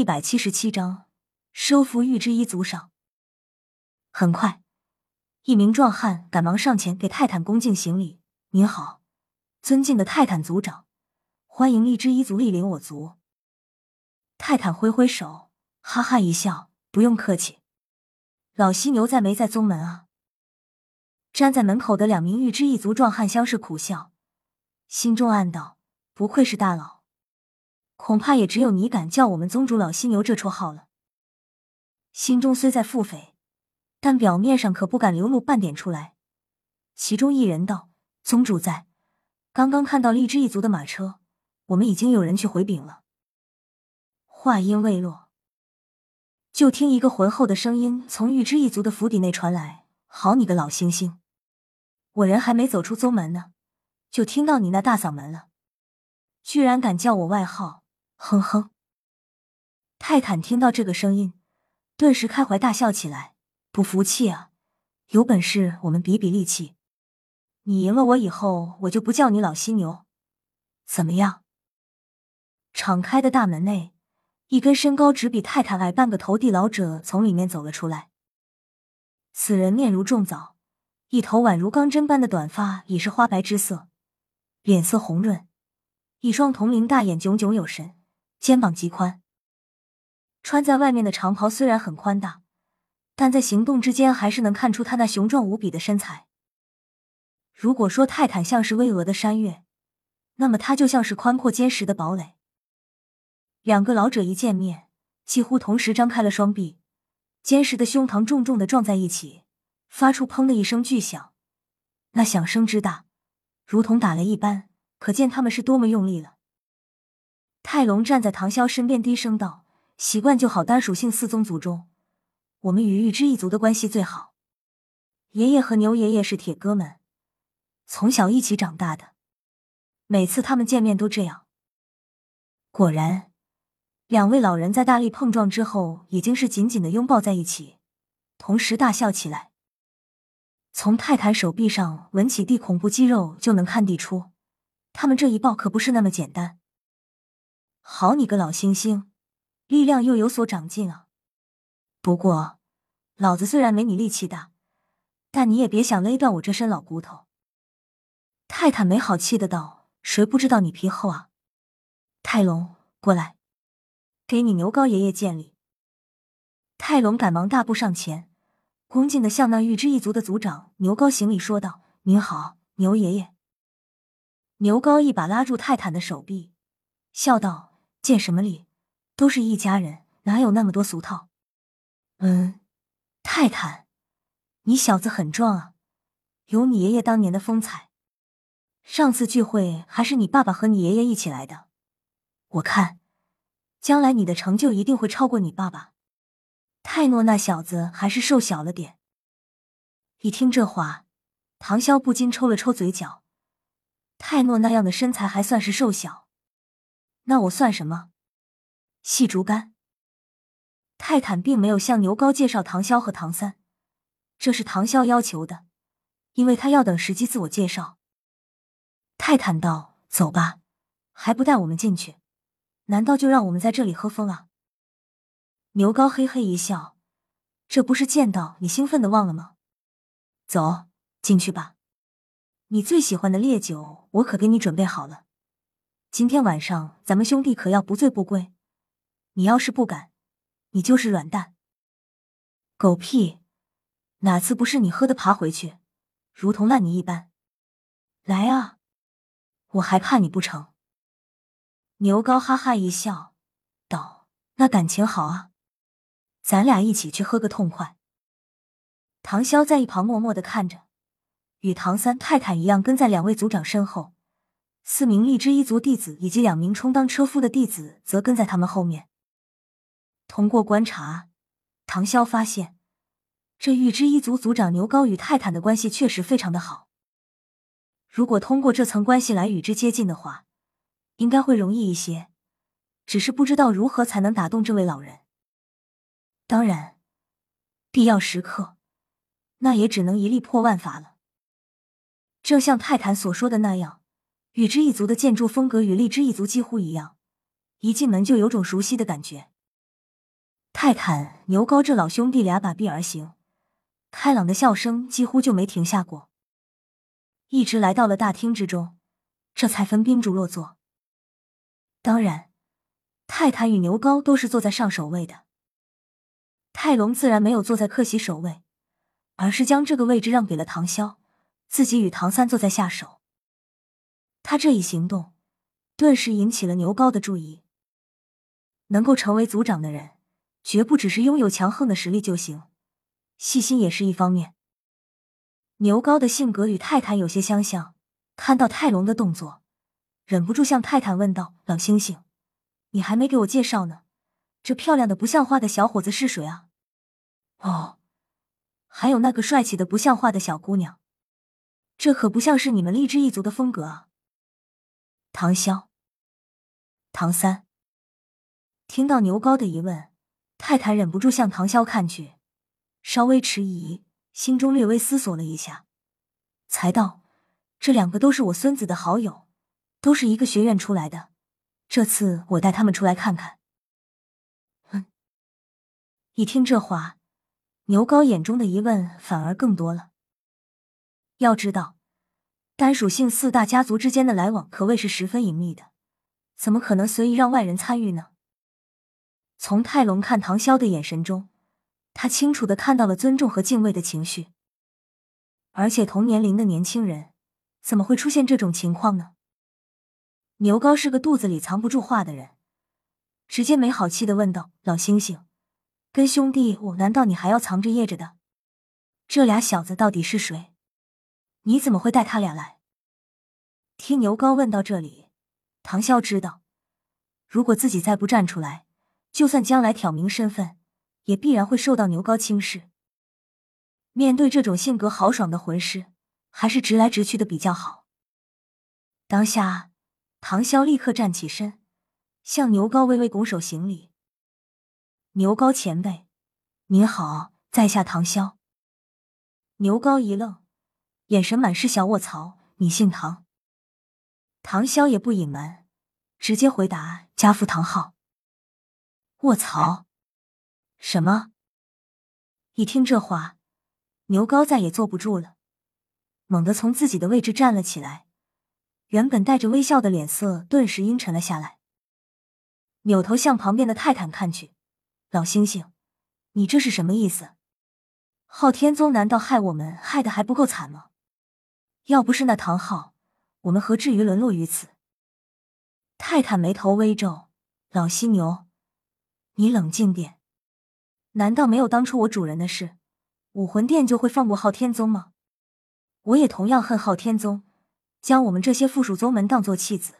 一百七十七章收服玉之一族上。很快，一名壮汉赶忙上前给泰坦恭敬行礼：“您好，尊敬的泰坦族长，欢迎荔枝一族莅临我族。”泰坦挥挥手，哈哈一笑：“不用客气。”老犀牛在没在宗门啊？站在门口的两名玉之一族壮汉相视苦笑，心中暗道：不愧是大佬。恐怕也只有你敢叫我们宗主老犀牛这绰号了。心中虽在腹诽，但表面上可不敢流露半点出来。其中一人道：“宗主在，刚刚看到荔枝一族的马车，我们已经有人去回禀了。”话音未落，就听一个浑厚的声音从玉之一族的府邸内传来：“好你个老猩猩，我人还没走出宗门呢，就听到你那大嗓门了，居然敢叫我外号！”哼哼，泰坦听到这个声音，顿时开怀大笑起来。不服气啊？有本事我们比比力气，你赢了我以后，我就不叫你老犀牛，怎么样？敞开的大门内，一根身高只比泰坦矮半个头地老者从里面走了出来。此人面如重枣，一头宛如钢针般的短发已是花白之色，脸色红润，一双铜铃大眼炯炯有神。肩膀极宽，穿在外面的长袍虽然很宽大，但在行动之间还是能看出他那雄壮无比的身材。如果说泰坦像是巍峨的山岳，那么他就像是宽阔坚实的堡垒。两个老者一见面，几乎同时张开了双臂，坚实的胸膛重重的撞在一起，发出“砰”的一声巨响，那响声之大，如同打雷一般，可见他们是多么用力了。泰隆站在唐潇身边，低声道：“习惯就好。单属性四宗族中，我们与玉之一族的关系最好。爷爷和牛爷爷是铁哥们，从小一起长大的。每次他们见面都这样。果然，两位老人在大力碰撞之后，已经是紧紧的拥抱在一起，同时大笑起来。从泰坦手臂上纹起地恐怖肌肉就能看得出，他们这一抱可不是那么简单。”好你个老猩猩，力量又有所长进啊！不过，老子虽然没你力气大，但你也别想勒断我这身老骨头。泰坦没好气的道：“谁不知道你皮厚啊？”泰隆，过来，给你牛高爷爷见礼。泰隆赶忙大步上前，恭敬的向那玉之一族的族长牛高行礼，说道：“您好，牛爷爷。”牛高一把拉住泰坦的手臂，笑道。见什么礼？都是一家人，哪有那么多俗套？嗯，泰坦，你小子很壮啊，有你爷爷当年的风采。上次聚会还是你爸爸和你爷爷一起来的，我看将来你的成就一定会超过你爸爸。泰诺那小子还是瘦小了点。一听这话，唐潇不禁抽了抽嘴角。泰诺那样的身材还算是瘦小。那我算什么？细竹竿。泰坦并没有向牛高介绍唐潇和唐三，这是唐潇要求的，因为他要等时机自我介绍。泰坦道：“走吧，还不带我们进去？难道就让我们在这里喝风啊？”牛高嘿嘿一笑：“这不是见到你兴奋的忘了吗？走进去吧，你最喜欢的烈酒我可给你准备好了。”今天晚上咱们兄弟可要不醉不归，你要是不敢，你就是软蛋。狗屁！哪次不是你喝的爬回去，如同烂泥一般？来啊，我还怕你不成？牛高哈哈一笑，道：“那感情好啊，咱俩一起去喝个痛快。”唐潇在一旁默默的看着，与唐三、泰坦一样跟在两位族长身后。四名荔枝一族弟子以及两名充当车夫的弟子则跟在他们后面。通过观察，唐潇发现这玉之一族族长牛高与泰坦的关系确实非常的好。如果通过这层关系来与之接近的话，应该会容易一些。只是不知道如何才能打动这位老人。当然，必要时刻，那也只能一力破万法了。正像泰坦所说的那样。与之一族的建筑风格与荔枝一族几乎一样，一进门就有种熟悉的感觉。泰坦、牛高这老兄弟俩把臂而行，开朗的笑声几乎就没停下过，一直来到了大厅之中，这才分宾主落座。当然，泰坦与牛高都是坐在上首位的。泰隆自然没有坐在客席首位，而是将这个位置让给了唐潇，自己与唐三坐在下手。他这一行动，顿时引起了牛高的注意。能够成为族长的人，绝不只是拥有强横的实力就行，细心也是一方面。牛高的性格与泰坦有些相像，看到泰隆的动作，忍不住向泰坦问道：“老猩猩，你还没给我介绍呢。”这漂亮的不像话的小伙子是谁啊？哦，还有那个帅气的不像话的小姑娘，这可不像是你们励志一族的风格啊！唐潇、唐三听到牛高的疑问，泰坦忍不住向唐潇看去，稍微迟疑，心中略微思索了一下，才道：“这两个都是我孙子的好友，都是一个学院出来的，这次我带他们出来看看。”一听这话，牛高眼中的疑问反而更多了。要知道，单属性四大家族之间的来往可谓是十分隐秘的，怎么可能随意让外人参与呢？从泰隆看唐潇的眼神中，他清楚的看到了尊重和敬畏的情绪。而且同年龄的年轻人，怎么会出现这种情况呢？牛高是个肚子里藏不住话的人，直接没好气的问道：“老猩猩。”跟兄弟我，难道你还要藏着掖着的？这俩小子到底是谁？你怎么会带他俩来？听牛高问到这里，唐潇知道，如果自己再不站出来，就算将来挑明身份，也必然会受到牛高轻视。面对这种性格豪爽的魂师，还是直来直去的比较好。当下，唐潇立刻站起身，向牛高微微拱手行礼。牛高前辈，您好，在下唐潇。牛高一愣，眼神满是小卧槽。你姓唐？唐潇也不隐瞒，直接回答：家父唐昊。卧槽！什么？一听这话，牛高再也坐不住了，猛地从自己的位置站了起来，原本带着微笑的脸色顿时阴沉了下来，扭头向旁边的泰坦看去。老猩猩，你这是什么意思？昊天宗难道害我们害的还不够惨吗？要不是那唐昊，我们何至于沦落于此？泰坦眉头微皱，老犀牛，你冷静点。难道没有当初我主人的事，武魂殿就会放过昊天宗吗？我也同样恨昊天宗，将我们这些附属宗门当做弃子。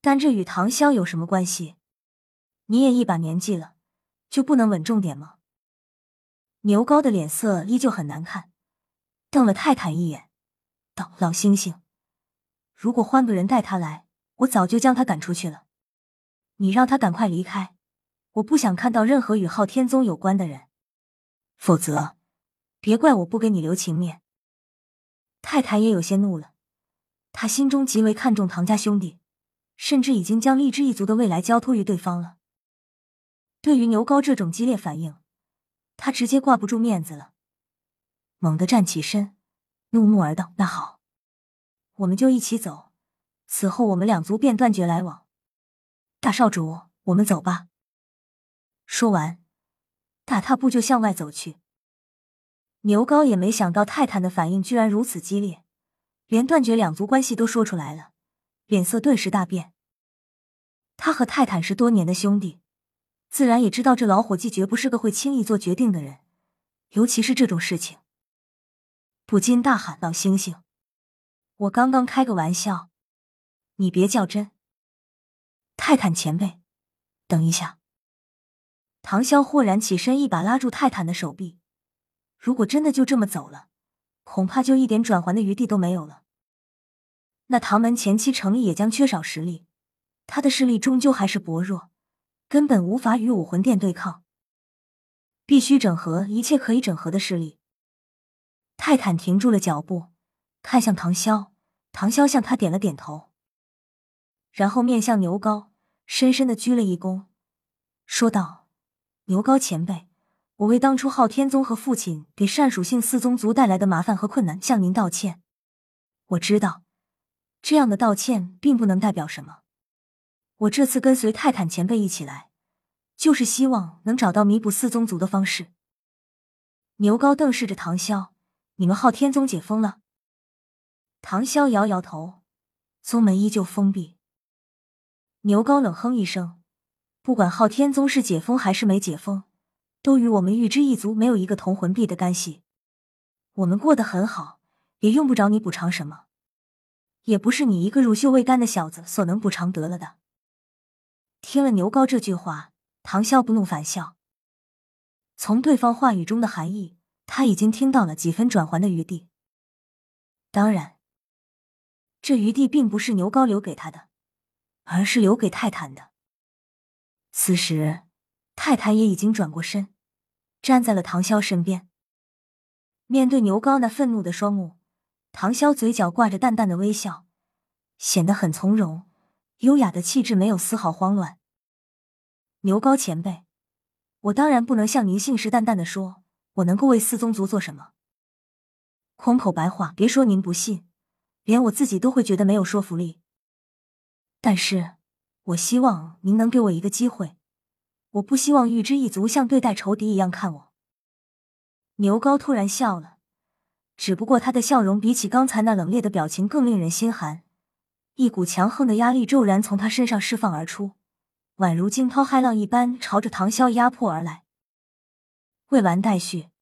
但这与唐潇有什么关系？你也一把年纪了。就不能稳重点吗？牛高的脸色依旧很难看，瞪了泰坦一眼，道：“老猩猩，如果换个人带他来，我早就将他赶出去了。你让他赶快离开，我不想看到任何与昊天宗有关的人。否则，别怪我不给你留情面。”泰坦也有些怒了，他心中极为看重唐家兄弟，甚至已经将励志一族的未来交托于对方了。对于牛高这种激烈反应，他直接挂不住面子了，猛地站起身，怒目而道：“那好，我们就一起走，此后我们两族便断绝来往。”大少主，我们走吧。说完，大踏步就向外走去。牛高也没想到泰坦的反应居然如此激烈，连断绝两族关系都说出来了，脸色顿时大变。他和泰坦是多年的兄弟。自然也知道这老伙计绝不是个会轻易做决定的人，尤其是这种事情，不禁大喊：“老猩猩，我刚刚开个玩笑，你别较真。”泰坦前辈，等一下！唐潇豁然起身，一把拉住泰坦的手臂。如果真的就这么走了，恐怕就一点转圜的余地都没有了。那唐门前期成立也将缺少实力，他的势力终究还是薄弱。根本无法与武魂殿对抗，必须整合一切可以整合的势力。泰坦停住了脚步，看向唐潇，唐潇向他点了点头，然后面向牛高，深深的鞠了一躬，说道：“牛高前辈，我为当初昊天宗和父亲给单属性四宗族带来的麻烦和困难向您道歉。我知道，这样的道歉并不能代表什么。我这次跟随泰坦前辈一起来，就是希望能找到弥补四宗族的方式。牛高瞪视着唐潇：“你们昊天宗解封了？”唐潇摇摇头：“宗门依旧封闭。”牛高冷哼一声。不管昊天宗是解封还是没解封，都与我们玉之一族没有一个同魂币的干系。我们过得很好，也用不着你补偿什么，也不是你一个乳臭未干的小子所能补偿得了的。听了牛高这句话，唐潇不怒反笑。从对方话语中的含义，他已经听到了几分转圜的余地。当然，这余地并不是牛高留给他的，而是留给泰坦的。此时，泰坦也已经转过身，站在了唐潇身边。面对牛高那愤怒的双目，唐潇嘴角挂着淡淡的微笑，显得很从容，优雅的气质没有丝毫慌乱。牛高前辈，我当然不能像您信誓旦旦的说，我能够为四宗族做什么。空口白话，别说您不信，连我自己都会觉得没有说服力。但是。我希望您能给我一个机会，我不希望玉之一族像对待仇敌一样看我。牛高突然笑了，只不过他的笑容比起刚才那冷冽的表情更令人心寒，一股强横的压力骤然从他身上释放而出，宛如惊涛骇浪一般朝着唐潇压迫而来。未完待续。